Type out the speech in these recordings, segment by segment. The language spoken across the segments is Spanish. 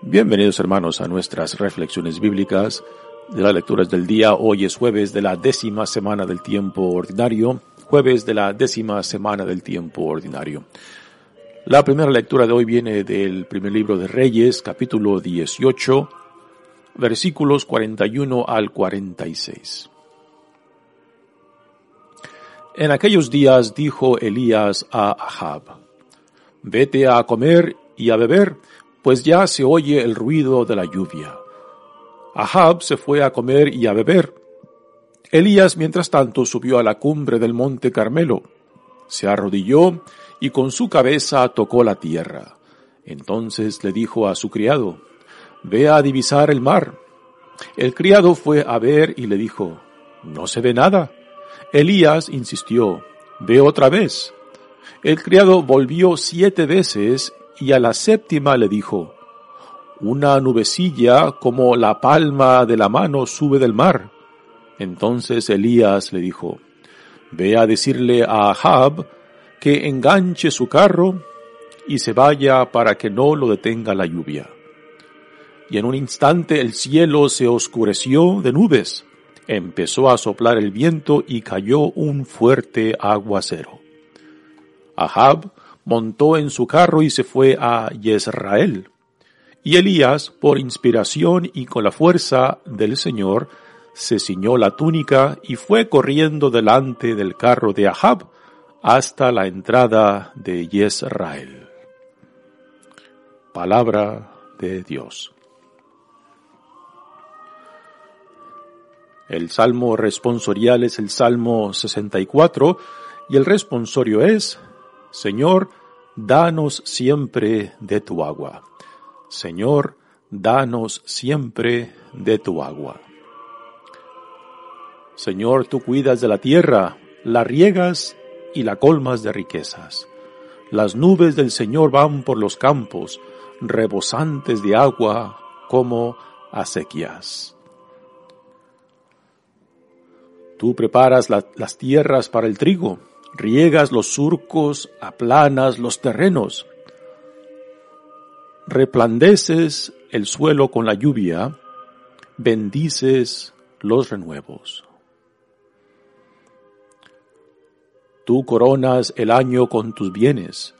Bienvenidos hermanos a nuestras reflexiones bíblicas de las lecturas del día. Hoy es jueves de la décima semana del tiempo ordinario. Jueves de la décima semana del tiempo ordinario. La primera lectura de hoy viene del primer libro de Reyes, capítulo 18, versículos 41 al 46. En aquellos días dijo Elías a Ahab, vete a comer y a beber, pues ya se oye el ruido de la lluvia. Ahab se fue a comer y a beber. Elías, mientras tanto, subió a la cumbre del monte Carmelo, se arrodilló y con su cabeza tocó la tierra. Entonces le dijo a su criado, Ve a divisar el mar. El criado fue a ver y le dijo, No se ve nada. Elías insistió, Ve otra vez. El criado volvió siete veces y a la séptima le dijo, Una nubecilla como la palma de la mano sube del mar. Entonces Elías le dijo, Ve a decirle a Ahab que enganche su carro y se vaya para que no lo detenga la lluvia. Y en un instante el cielo se oscureció de nubes, empezó a soplar el viento y cayó un fuerte aguacero. Ahab montó en su carro y se fue a Yisrael. Y Elías, por inspiración y con la fuerza del Señor, se ciñó la túnica y fue corriendo delante del carro de Ahab hasta la entrada de Yisrael. Palabra de Dios. El salmo responsorial es el Salmo 64 y el responsorio es, Señor, danos siempre de tu agua. Señor, danos siempre de tu agua. Señor, tú cuidas de la tierra, la riegas y la colmas de riquezas. Las nubes del Señor van por los campos, rebosantes de agua como acequias. Tú preparas las tierras para el trigo, riegas los surcos, aplanas los terrenos, replandeces el suelo con la lluvia, bendices los renuevos. Tú coronas el año con tus bienes,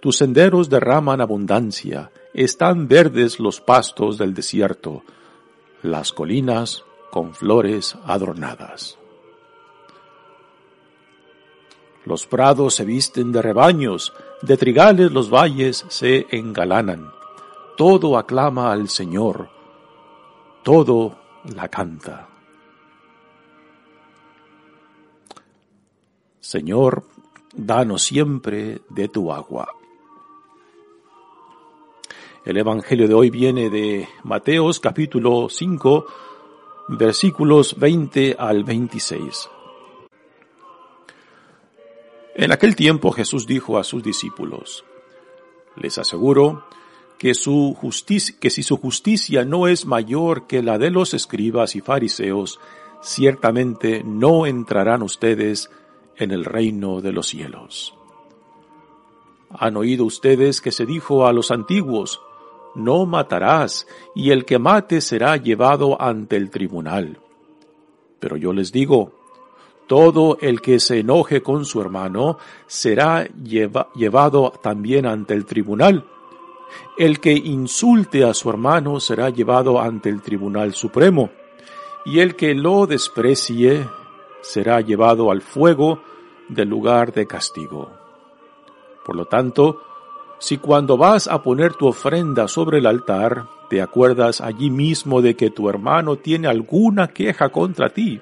tus senderos derraman abundancia, están verdes los pastos del desierto, las colinas con flores adornadas. Los prados se visten de rebaños, de trigales los valles se engalanan. Todo aclama al Señor, todo la canta. Señor, danos siempre de tu agua. El Evangelio de hoy viene de Mateos capítulo 5 versículos 20 al 26. En aquel tiempo Jesús dijo a sus discípulos, les aseguro que, su justicia, que si su justicia no es mayor que la de los escribas y fariseos, ciertamente no entrarán ustedes en el reino de los cielos. Han oído ustedes que se dijo a los antiguos, no matarás, y el que mate será llevado ante el tribunal. Pero yo les digo, Todo el que se enoje con su hermano será llevado también ante el tribunal. El que insulte a su hermano será llevado ante el tribunal supremo. Y el que lo desprecie será llevado al fuego del lugar de castigo. Por lo tanto, si cuando vas a poner tu ofrenda sobre el altar, te acuerdas allí mismo de que tu hermano tiene alguna queja contra ti,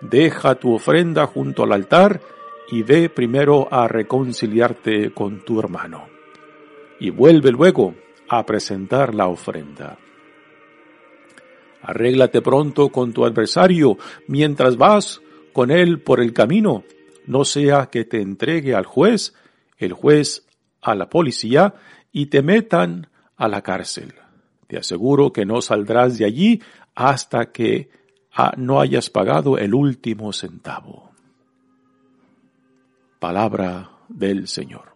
deja tu ofrenda junto al altar y ve primero a reconciliarte con tu hermano. Y vuelve luego a presentar la ofrenda. Arréglate pronto con tu adversario mientras vas con él por el camino, no sea que te entregue al juez, el juez a la policía y te metan a la cárcel. Te aseguro que no saldrás de allí hasta que no hayas pagado el último centavo. Palabra del Señor.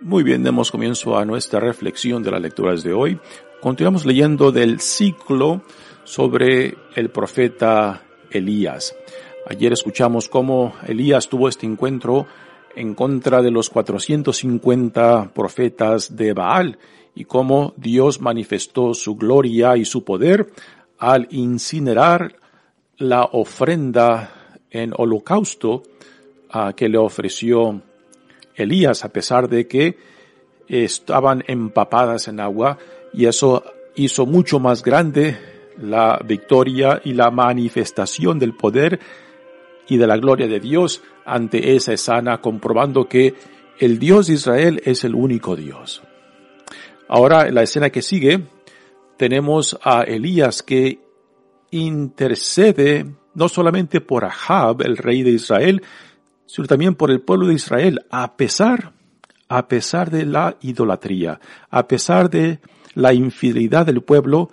Muy bien, demos comienzo a nuestra reflexión de las lecturas de hoy. Continuamos leyendo del ciclo sobre el profeta Elías. Ayer escuchamos cómo Elías tuvo este encuentro en contra de los 450 profetas de Baal y cómo Dios manifestó su gloria y su poder al incinerar la ofrenda en holocausto a que le ofreció Elías, a pesar de que estaban empapadas en agua, y eso hizo mucho más grande la victoria y la manifestación del poder y de la gloria de Dios ante esa escena, comprobando que el Dios de Israel es el único Dios. Ahora, en la escena que sigue, tenemos a Elías que intercede no solamente por Ahab, el rey de Israel, sino también por el pueblo de Israel, a pesar, a pesar de la idolatría, a pesar de la infidelidad del pueblo,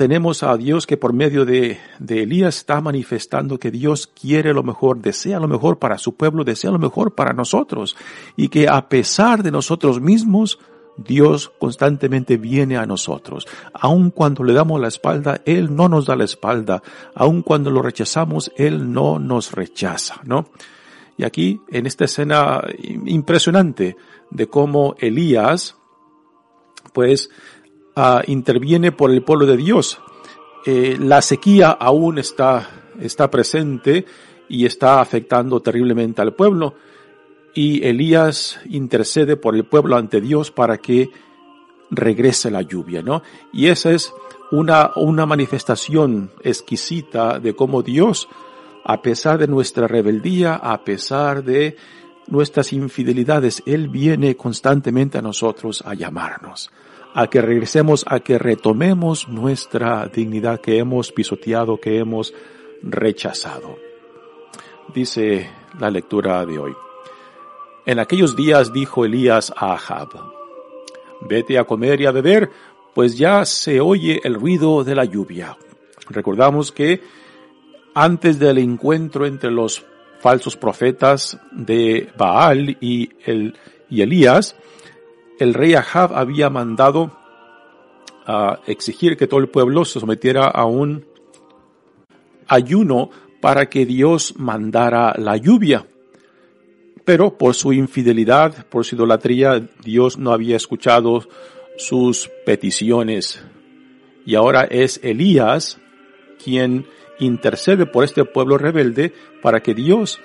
tenemos a Dios que por medio de, de, Elías está manifestando que Dios quiere lo mejor, desea lo mejor para su pueblo, desea lo mejor para nosotros y que a pesar de nosotros mismos, Dios constantemente viene a nosotros. Aun cuando le damos la espalda, Él no nos da la espalda. Aun cuando lo rechazamos, Él no nos rechaza, ¿no? Y aquí, en esta escena impresionante de cómo Elías, pues, uh, interviene por el pueblo de Dios. Eh, la sequía aún está, está presente y está afectando terriblemente al pueblo y Elías intercede por el pueblo ante Dios para que regrese la lluvia, ¿no? Y esa es una, una manifestación exquisita de cómo Dios, a pesar de nuestra rebeldía, a pesar de nuestras infidelidades, Él viene constantemente a nosotros a llamarnos, a que regresemos, a que retomemos nuestra dignidad que hemos pisoteado, que hemos rechazado. Dice la lectura de hoy. En aquellos días dijo Elías a Ahab, vete a comer y a beber, pues ya se oye el ruido de la lluvia. Recordamos que antes del encuentro entre los falsos profetas de Baal y, el, y Elías, el rey Ahab había mandado a exigir que todo el pueblo se sometiera a un ayuno para que Dios mandara la lluvia. Pero por su infidelidad, por su idolatría, Dios no había escuchado sus peticiones. Y ahora es Elías quien intercede por este pueblo rebelde para que Dios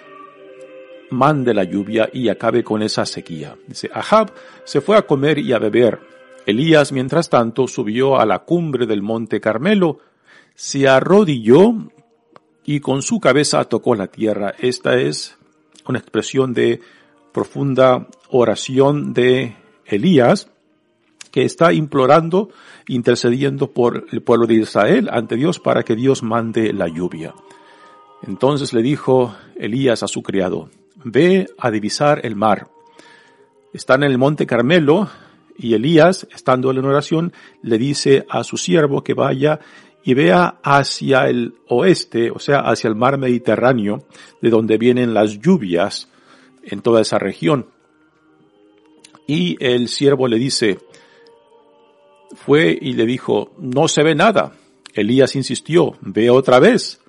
mande la lluvia y acabe con esa sequía. Dice, Ahab se fue a comer y a beber. Elías, mientras tanto, subió a la cumbre del monte Carmelo, se arrodilló y con su cabeza tocó la tierra. Esta es una expresión de profunda oración de Elías, que está implorando, intercediendo por el pueblo de Israel ante Dios para que Dios mande la lluvia. Entonces le dijo Elías a su criado, ve a divisar el mar. Está en el monte Carmelo y Elías, estando en oración, le dice a su siervo que vaya y vea hacia el oeste, o sea, hacia el mar Mediterráneo, de donde vienen las lluvias en toda esa región. Y el siervo le dice, fue y le dijo, no se ve nada. Elías insistió, ve otra vez.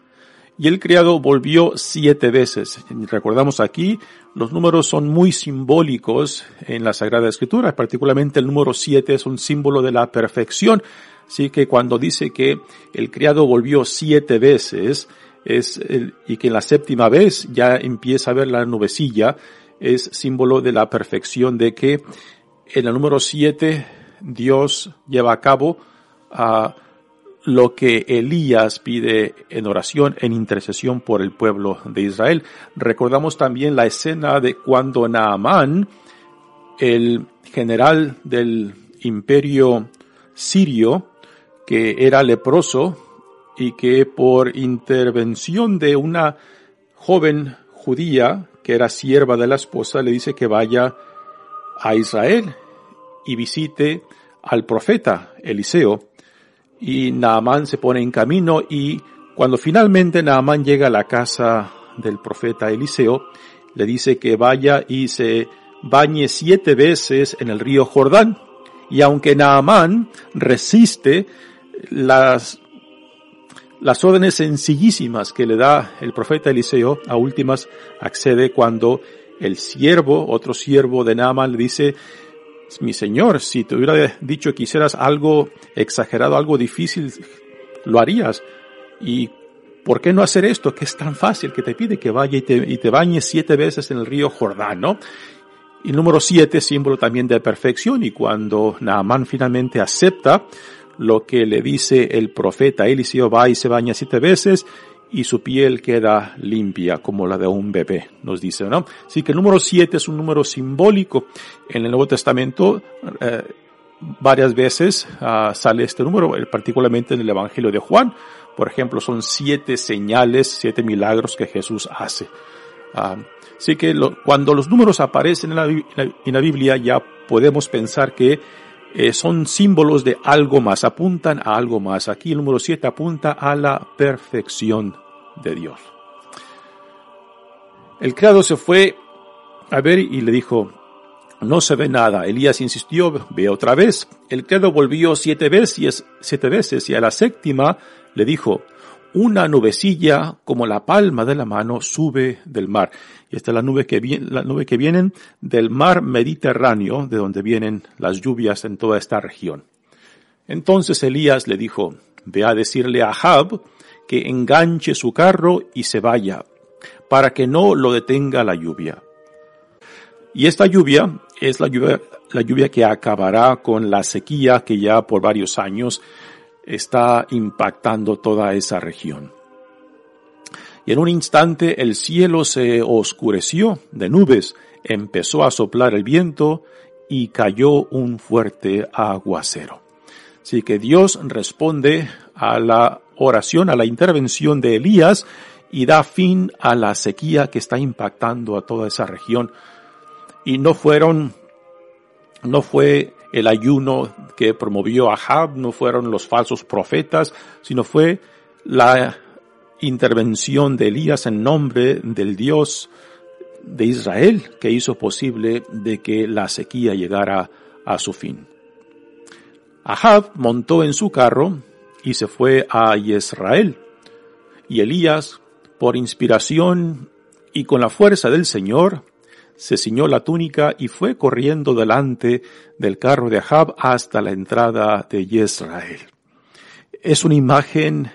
Y el criado volvió siete veces. Recordamos aquí, los números son muy simbólicos en la Sagrada Escritura, particularmente el número siete es un símbolo de la perfección. Así que cuando dice que el criado volvió siete veces, es y que en la séptima vez ya empieza a ver la nubecilla, es símbolo de la perfección de que en el número siete Dios lleva a cabo a lo que Elías pide en oración, en intercesión por el pueblo de Israel. Recordamos también la escena de cuando Naamán, el general del imperio sirio, que era leproso y que por intervención de una joven judía que era sierva de la esposa le dice que vaya a Israel y visite al profeta Eliseo y Naamán se pone en camino y cuando finalmente Naamán llega a la casa del profeta Eliseo, le dice que vaya y se bañe siete veces en el río Jordán. Y aunque Naamán resiste las, las órdenes sencillísimas que le da el profeta Eliseo, a últimas accede cuando el siervo, otro siervo de Naamán le dice, mi señor, si te hubiera dicho que hicieras algo exagerado, algo difícil, lo harías. ¿Y por qué no hacer esto? Que es tan fácil que te pide que vaya y te, y bañes siete veces en el río Jordán, ¿no? Y número siete, símbolo también de perfección. Y cuando Naamán finalmente acepta lo que le dice el profeta Eliseo, va y se baña siete veces, y su piel queda limpia como la de un bebé, nos dice, ¿no? Así que el número 7 es un número simbólico. En el Nuevo Testamento eh, varias veces uh, sale este número, particularmente en el Evangelio de Juan. Por ejemplo, son siete señales, siete milagros que Jesús hace. Uh, así que cuando los números aparecen en la, en la, Biblia ya podemos pensar que eh, son símbolos de algo más, apuntan a algo más. Aquí el número 7 apunta a la perfección de Dios. El criado se fue a ver y le dijo, no se ve nada. Elías insistió, ve otra vez. El criado volvió siete veces, siete veces y a la séptima le dijo, una nubecilla como la palma de la mano sube del mar. Y esta es la nube que viene, la nube que vienen del mar Mediterráneo, de donde vienen las lluvias en toda esta región. Entonces Elías le dijo, ve a decirle a Ahab que enganche su carro y se vaya, para que no lo detenga la lluvia. Y esta lluvia es la lluvia, la lluvia que acabará con la sequía que ya por varios años está impactando toda esa región. Y en un instante el cielo se oscureció de nubes, empezó a soplar el viento y cayó un fuerte aguacero. Así que Dios responde a la oración, a la intervención de Elías y da fin a la sequía que está impactando a toda esa región. Y no fueron, no fue el ayuno que promovió Ahab, no fueron los falsos profetas, sino fue la intervención de Elías en nombre del Dios de Israel que hizo posible de que la sequía llegara a su fin. Ahab montó en su carro y se fue a Israel. Y Elías, por inspiración y con la fuerza del Señor, se ciñó la túnica y fue corriendo delante del carro de Ahab hasta la entrada de Israel. Es una imagen,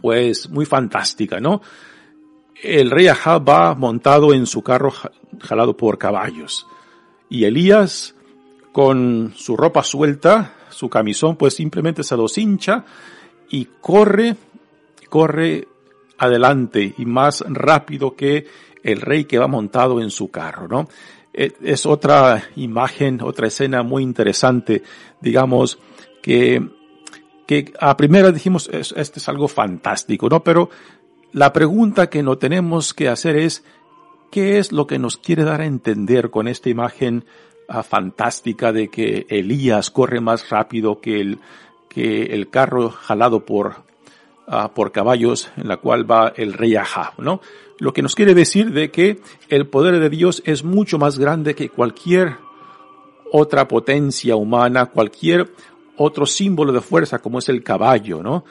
pues, muy fantástica, ¿no? El rey Ahab va montado en su carro jalado por caballos. Y Elías, con su ropa suelta, su camisón, pues simplemente se los hincha y corre, corre adelante y más rápido que el rey que va montado en su carro, ¿no? E, es otra imagen, otra escena muy interesante, digamos, que, que a primera dijimos, este es algo fantástico, ¿no? Pero la pregunta que no tenemos que hacer es, ¿qué es lo que nos quiere dar a entender con esta imagen uh, fantástica de que Elías corre más rápido que el, que el carro jalado por, uh, por caballos en la cual va el rey Ahab, ¿no? Lo que nos quiere decir de que el poder de Dios es mucho más grande que cualquier otra potencia humana, cualquier otro símbolo de fuerza como es el caballo, ¿no?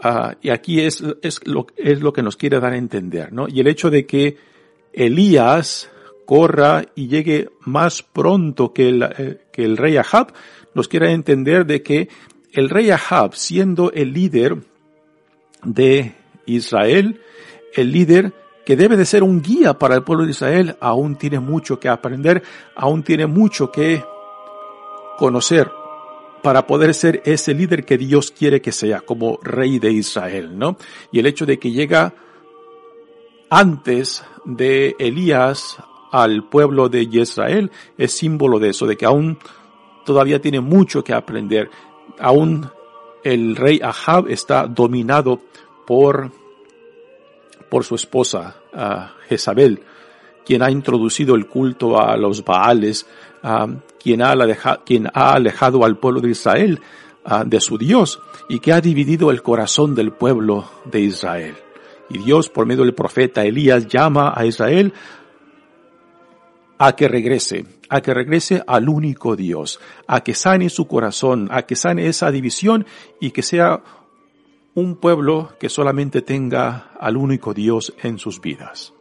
Ah, y aquí es, es, lo, es lo que nos quiere dar a entender, ¿no? Y el hecho de que Elías corra y llegue más pronto que el, eh, que el rey Ahab, nos quiere entender de que el rey Ahab, siendo el líder de Israel, el líder que debe de ser un guía para el pueblo de Israel, aún tiene mucho que aprender, aún tiene mucho que conocer para poder ser ese líder que Dios quiere que sea como rey de Israel, ¿no? Y el hecho de que llega antes de Elías al pueblo de Israel es símbolo de eso, de que aún todavía tiene mucho que aprender. Aún el rey Ahab está dominado por, por su esposa, Jezabel, quien ha introducido el culto a los Baales, quien, ha alejado, quien ha alejado al pueblo de Israel de su Dios y que ha dividido el corazón del pueblo de Israel. Y Dios, por medio del profeta Elías, llama a Israel a que regrese, a que regrese al único Dios, a que sane su corazón, a que sane esa división y que sea un pueblo que solamente tenga al único Dios en sus vidas.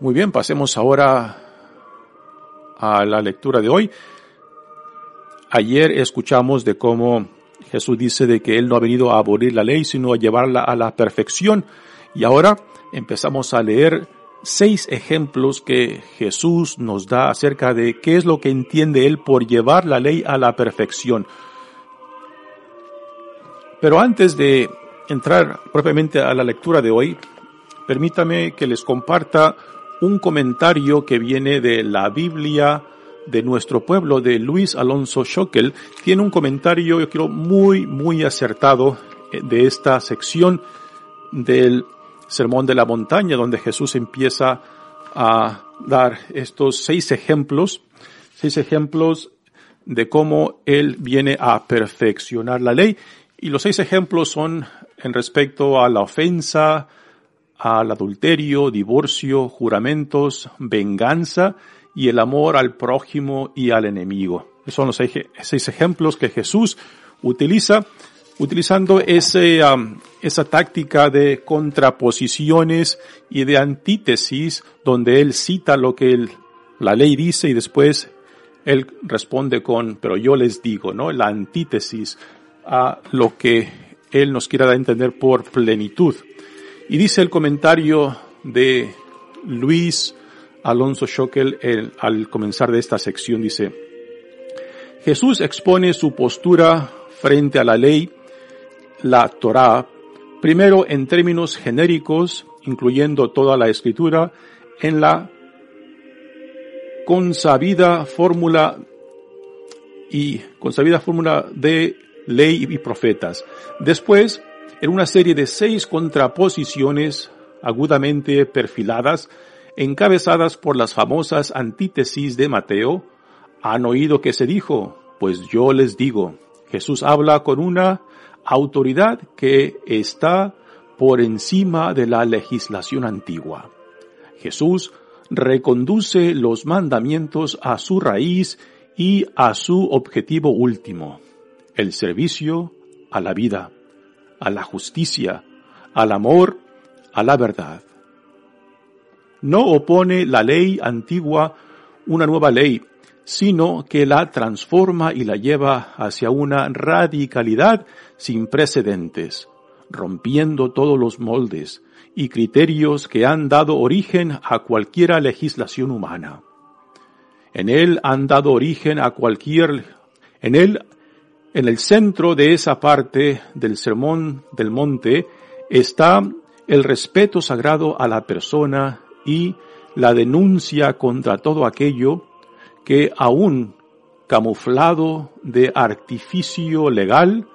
Muy bien, pasemos ahora a la lectura de hoy. Ayer escuchamos de cómo Jesús dice de que Él no ha venido a abolir la ley, sino a llevarla a la perfección. Y ahora empezamos a leer seis ejemplos que Jesús nos da acerca de qué es lo que entiende Él por llevar la ley a la perfección. Pero antes de entrar propiamente a la lectura de hoy, permítame que les comparta un comentario que viene de la Biblia de nuestro pueblo, de Luis Alonso Schockel. Tiene un comentario, yo creo, muy, muy acertado eh, de esta sección del Sermón de la Montaña, donde Jesús empieza a dar estos seis ejemplos, seis ejemplos de cómo Él viene a perfeccionar la ley. Y los seis ejemplos son en respecto a la ofensa, al adulterio, divorcio, juramentos, venganza y el amor al prójimo y al enemigo. Esos son los seis ejemplos que Jesús utiliza, utilizando ese, um, esa táctica de contraposiciones y de antítesis, donde él cita lo que la ley dice y después él responde con, pero yo les digo, ¿no? La antítesis, a lo que Él nos quiera dar a entender por plenitud. Y dice el comentario de Luis Alonso Schockel al comenzar de esta sección, dice, Jesús expone su postura frente a la ley, la Torah, primero en términos genéricos, incluyendo toda la escritura, en la consabida fórmula y consabida fórmula de ley y profetas. Después, en una serie de seis contraposiciones agudamente perfiladas, encabezadas por las famosas antítesis de Mateo, han oído que se dijo, pues yo les digo, Jesús habla con una autoridad que está por encima de la legislación antigua. Jesús reconduce los mandamientos a su raíz y a su objetivo último, el servicio a la vida, a la justicia, al amor, a la verdad. No opone la ley antigua una nueva ley, sino que la transforma y la lleva hacia una radicalidad sin precedentes, rompiendo todos los moldes y criterios que han dado origen a cualquiera legislación humana. En él han dado origen a cualquier, en él en el centro de esa parte del sermón del monte está el respeto sagrado a la persona y la denuncia contra todo aquello que aún camuflado de artificio legal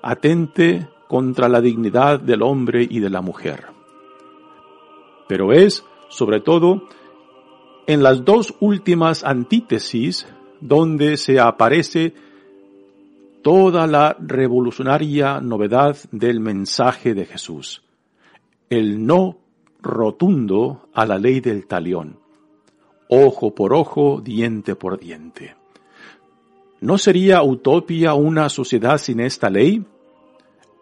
atente contra la dignidad del hombre y de la mujer. Pero es, sobre todo, en las dos últimas antítesis donde se aparece toda la revolucionaria novedad del mensaje de Jesús, el no rotundo a la ley del talión, ojo por ojo, diente por diente. ¿No sería utopia una sociedad sin esta ley?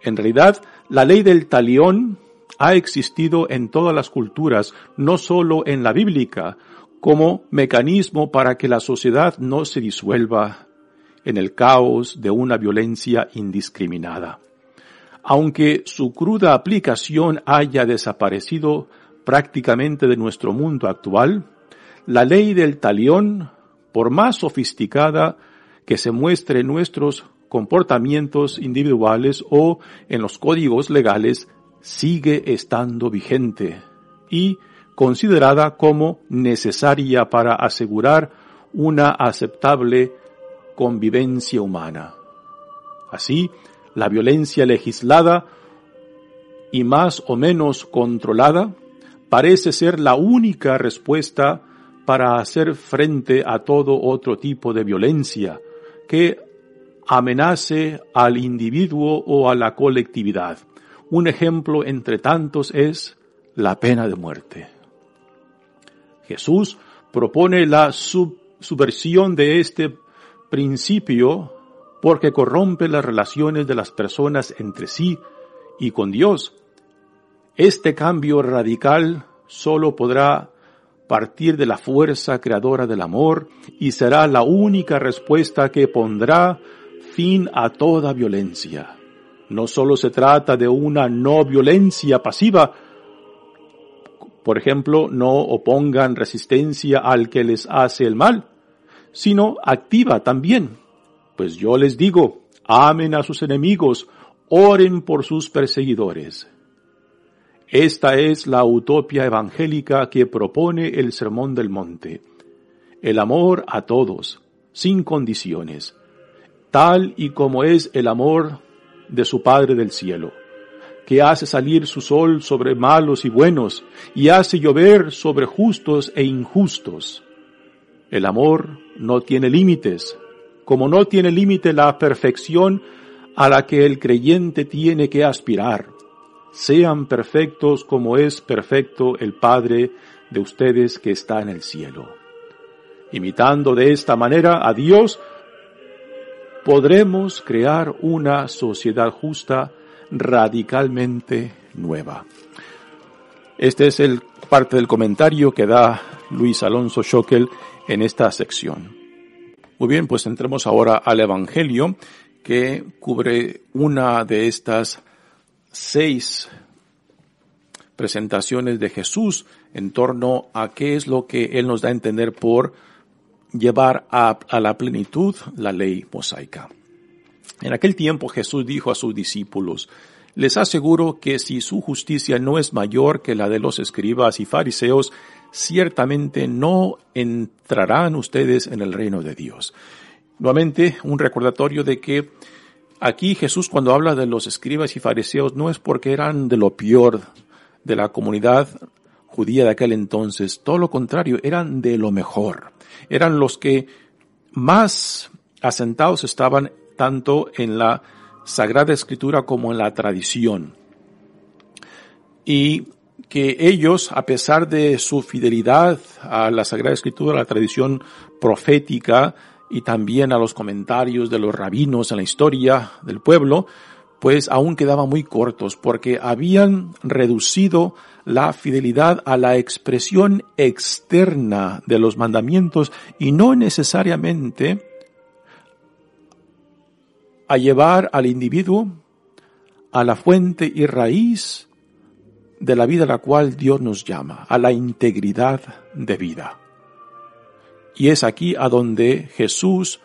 En realidad, la ley del talión ha existido en todas las culturas, no solo en la bíblica, como mecanismo para que la sociedad no se disuelva en el caos de una violencia indiscriminada. Aunque su cruda aplicación haya desaparecido prácticamente de nuestro mundo actual, la ley del talión, por más sofisticada que se muestre en nuestros comportamientos individuales o en los códigos legales, sigue estando vigente y considerada como necesaria para asegurar una aceptable convivencia humana. Así, la violencia legislada y más o menos controlada parece ser la única respuesta para hacer frente a todo otro tipo de violencia que amenace al individuo o a la colectividad. Un ejemplo entre tantos es la pena de muerte. Jesús propone la subversión de este principio porque corrompe las relaciones de las personas entre sí y con Dios. Este cambio radical solo podrá partir de la fuerza creadora del amor y será la única respuesta que pondrá fin a toda violencia. No solo se trata de una no violencia pasiva, por ejemplo, no opongan resistencia al que les hace el mal, sino activa también. Pues yo les digo, amen a sus enemigos, oren por sus perseguidores. Esta es la utopia evangélica que propone el Sermón del Monte. El amor a todos, sin condiciones, tal y como es el amor de su Padre del cielo, que hace salir su sol sobre malos y buenos y hace llover sobre justos e injustos. El amor no tiene límites, como no tiene límite la perfección a la que el creyente tiene que aspirar. Sean perfectos como es perfecto el Padre de ustedes que está en el cielo. Imitando de esta manera a Dios, podremos crear una sociedad justa radicalmente nueva. Este es el parte del comentario que da Luis Alonso Schockel en esta sección. Muy bien, pues entremos ahora al Evangelio que cubre una de estas seis presentaciones de Jesús en torno a qué es lo que Él nos da a entender por llevar a, la plenitud la ley mosaica. En aquel tiempo Jesús dijo a sus discípulos, les aseguro que si su justicia no es mayor que la de los escribas y fariseos, ciertamente no entrarán ustedes en el reino de Dios. Nuevamente, un recordatorio de que aquí Jesús cuando habla de los escribas y fariseos no es porque eran de lo peor de la comunidad judía de aquel entonces, todo lo contrario, eran de lo mejor eran los que más asentados estaban tanto en la Sagrada Escritura como en la tradición. Y que ellos, a pesar de su fidelidad a la Sagrada Escritura, a la tradición profética y también a los comentarios de los rabinos en la historia del pueblo, pues aún quedaban muy cortos porque habían reducido la fidelidad a la expresión externa de los mandamientos y no necesariamente a llevar al individuo a la fuente y raíz de la vida a la cual Dios nos llama, a la integridad de vida. Y es aquí a donde Jesús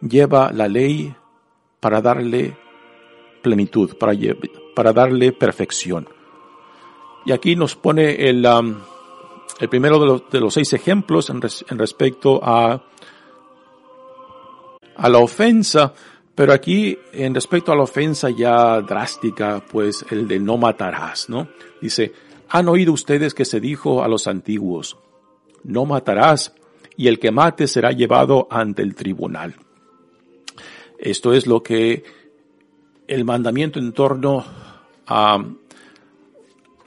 lleva la ley para darle plenitud, para, darle perfección. Y aquí nos pone el, um, el primero de los, seis ejemplos en, en respecto a, a la ofensa, pero aquí en respecto a la ofensa ya drástica, pues el de no matarás, ¿no? Dice, han oído ustedes que se dijo a los antiguos, no matarás, y el que mate será llevado ante el tribunal. Esto es lo que el mandamiento en torno a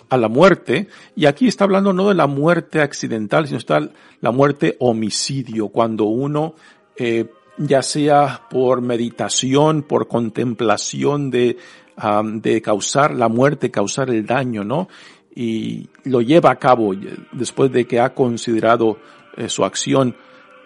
a la muerte, y aquí está hablando no de la muerte accidental, sino está la muerte homicidio, cuando uno eh, ya sea por meditación, por contemplación de, de causar la muerte, causar el daño, ¿no? Y lo lleva a cabo después de que ha considerado eh, su acción.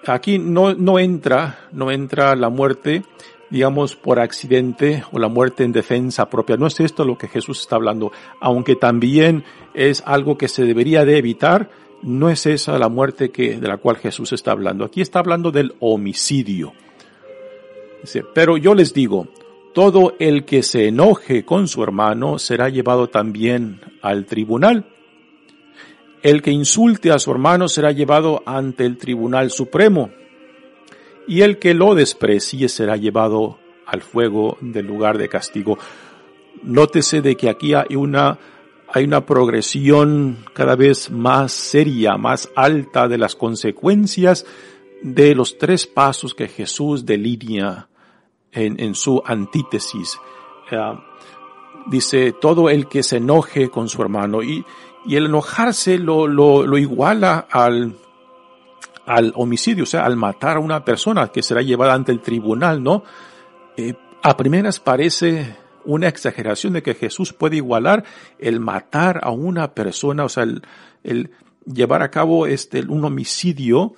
Aquí no, no entra, no entra la muerte, digamos, por accidente o la muerte en defensa propia. No es esto lo que Jesús está hablando, aunque también es algo que se debería de evitar, no es esa la muerte que, de la cual Jesús está hablando. Aquí está hablando del homicidio. pero yo les digo, todo el que se enoje con su hermano será llevado también al tribunal. El que insulte a su hermano será llevado ante el tribunal supremo. Y el que lo desprecie será llevado al fuego del lugar de castigo. Nótese de que aquí hay una hay una progresión cada vez más seria, más alta de las consecuencias de los tres pasos que Jesús delinea en, su antítesis. Eh, dice, todo el que se enoje con su hermano y, y el enojarse lo, lo, lo iguala al, al homicidio, o sea, al matar a una persona que será llevada ante el tribunal, ¿no? Eh, a primeras parece una exageración de que Jesús puede igualar el matar a una persona, o sea, el, llevar a cabo este, un homicidio,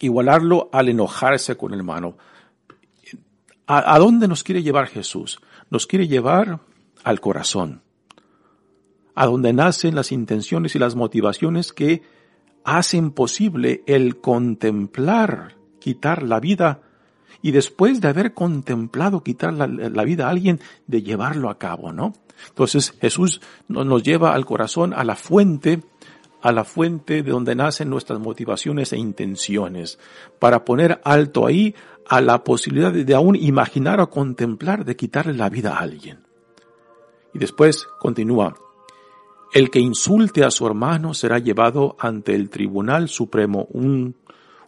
igualarlo al enojarse con el hermano. ¿A, ¿A dónde nos quiere llevar Jesús? Nos quiere llevar al corazón, a donde nacen las intenciones y las motivaciones que hacen posible el contemplar, quitar la vida y después de haber contemplado quitar la, vida a alguien, de llevarlo a cabo, ¿no? Entonces Jesús nos lleva al corazón, a la fuente, a la fuente de donde nacen nuestras motivaciones e intenciones, para poner alto ahí a la posibilidad de, de aún imaginar o contemplar de quitarle la vida a alguien. Y después continúa, el que insulte a su hermano será llevado ante el Tribunal Supremo, un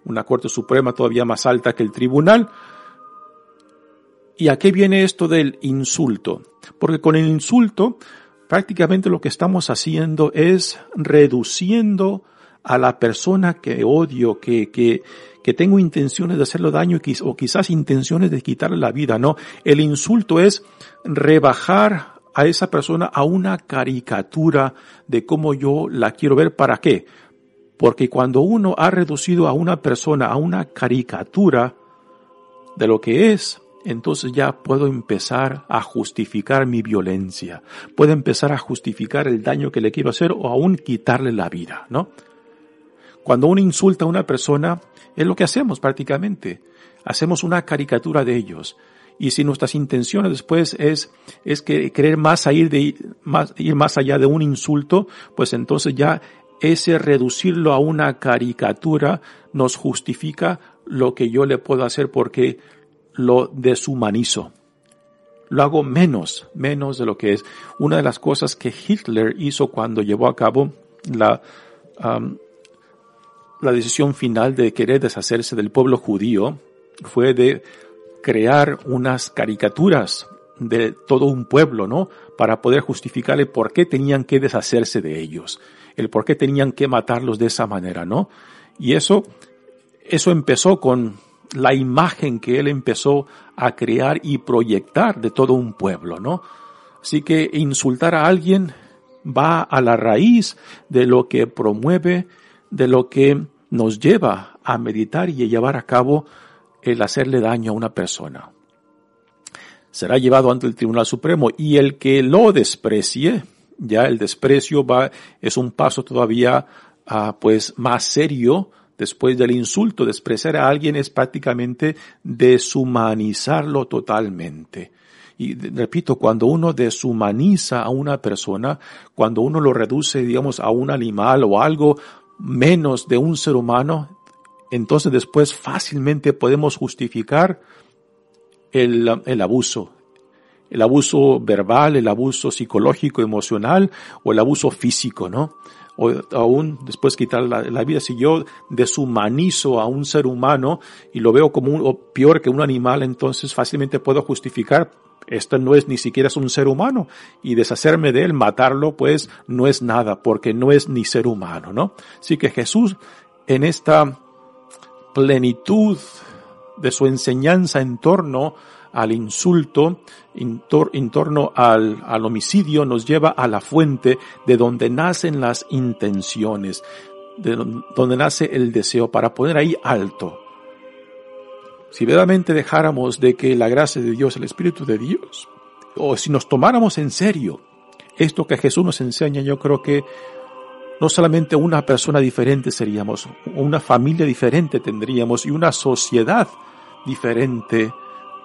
una Corte Suprema todavía más alta que el tribunal. ¿Y a qué viene esto del insulto? Porque con el insulto prácticamente lo que estamos haciendo es reduciendo a la persona que odio, que, que, que tengo intenciones de hacerle daño o quizás intenciones de quitarle la vida, no. El insulto es rebajar a esa persona a una caricatura de cómo yo la quiero ver. ¿Para qué? Porque cuando uno ha reducido a una persona a una caricatura de lo que es, entonces ya puedo empezar a justificar mi violencia. Puedo empezar a justificar el daño que le quiero hacer o aún quitarle la vida, ¿no? Cuando uno insulta a una persona, es lo que hacemos prácticamente. Hacemos una caricatura de ellos. Y si nuestras intenciones después es, es que querer más ir de, más, ir más allá de un insulto, pues entonces ya ese reducirlo a una caricatura nos justifica lo que yo le puedo hacer porque lo deshumanizo. Lo hago menos, menos de lo que es. Una de las cosas que Hitler hizo cuando llevó a cabo la, la decisión final de querer deshacerse del pueblo judío fue de crear unas caricaturas de todo un pueblo, ¿no? Para poder justificarle por qué tenían que deshacerse de ellos el por qué tenían que matarlos de esa manera, ¿no? Y eso, eso empezó con la imagen que él empezó a crear y proyectar de todo un pueblo, ¿no? Así que insultar a alguien va a la raíz de lo que promueve, de lo que nos lleva a meditar y a llevar a cabo el hacerle daño a una persona. Será llevado ante el Tribunal Supremo y el que lo desprecie, ya el desprecio va, es un paso todavía, ah, pues, más serio después del insulto. Despreciar a alguien es prácticamente deshumanizarlo totalmente. Y repito, cuando uno deshumaniza a una persona, cuando uno lo reduce, digamos, a un animal o algo menos de un ser humano, entonces después fácilmente podemos justificar el, el abuso, el abuso verbal, el abuso psicológico, emocional o el abuso físico, ¿no? O aún después quitar la, vida. Si yo deshumanizo a un ser humano y lo veo como un, peor que un animal, entonces fácilmente puedo justificar esto no es ni siquiera es un ser humano y deshacerme de él, matarlo, pues no es nada porque no es ni ser humano, ¿no? Así que Jesús en esta plenitud de su enseñanza en torno al insulto, en, torno al, al homicidio, nos lleva a la fuente de donde nacen las intenciones, de donde nace el deseo, para poner ahí alto. Si verdaderamente dejáramos de que la gracia de Dios, el Espíritu de Dios, o si nos tomáramos en serio esto que Jesús nos enseña, yo creo que no solamente una persona diferente seríamos, una familia diferente tendríamos y una sociedad diferente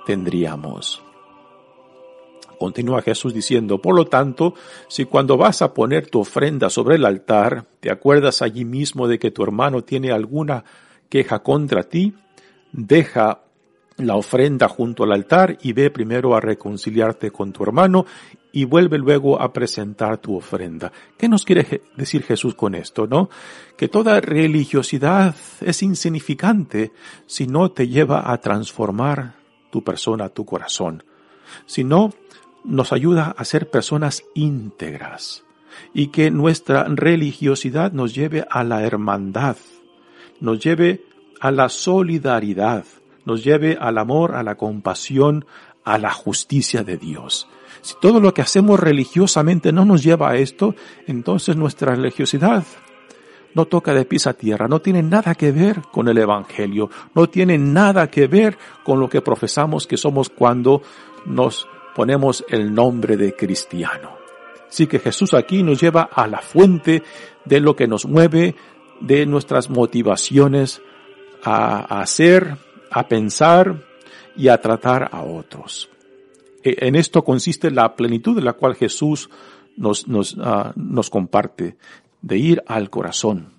tendríamos. Continúa Jesús diciendo, por lo tanto, si cuando vas a poner tu ofrenda sobre el altar, te acuerdas allí mismo de que tu hermano tiene alguna queja contra ti, deja la ofrenda junto al altar y ve primero a reconciliarte con tu hermano y vuelve luego a presentar tu ofrenda. ¿Qué nos quiere decir Jesús con esto, no? Que toda religiosidad es insignificante si no te lleva a transformar tu persona, tu corazón. Si no, nos ayuda a ser personas íntegras y que nuestra religiosidad nos lleve a la hermandad, nos lleve a la solidaridad, nos lleve al amor, a la compasión, a la justicia de Dios. Si todo lo que hacemos religiosamente no nos lleva a esto, entonces nuestra religiosidad no toca de pies a tierra, no tiene nada que ver con el Evangelio, no tiene nada que ver con lo que profesamos que somos cuando nos ponemos el nombre de cristiano. Así que Jesús aquí nos lleva a la fuente de lo que nos mueve, de nuestras motivaciones a, hacer, a pensar y a tratar a otros. E, en esto consiste la plenitud de la cual Jesús nos, nos, ah, nos comparte, de ir al corazón,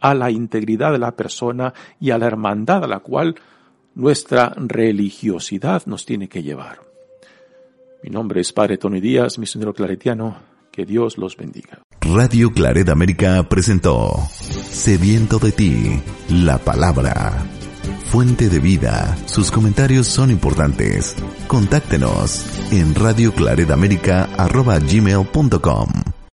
a la integridad de la persona y a la hermandad a la cual nuestra religiosidad nos tiene que llevar. Mi nombre es Padre Tony Díaz, misionero claretiano. Que Dios los bendiga. Radio Claret América presentó Sediento de ti, la palabra fuente de vida. Sus comentarios son importantes. Contáctenos en radioclaredamerica.gmail.com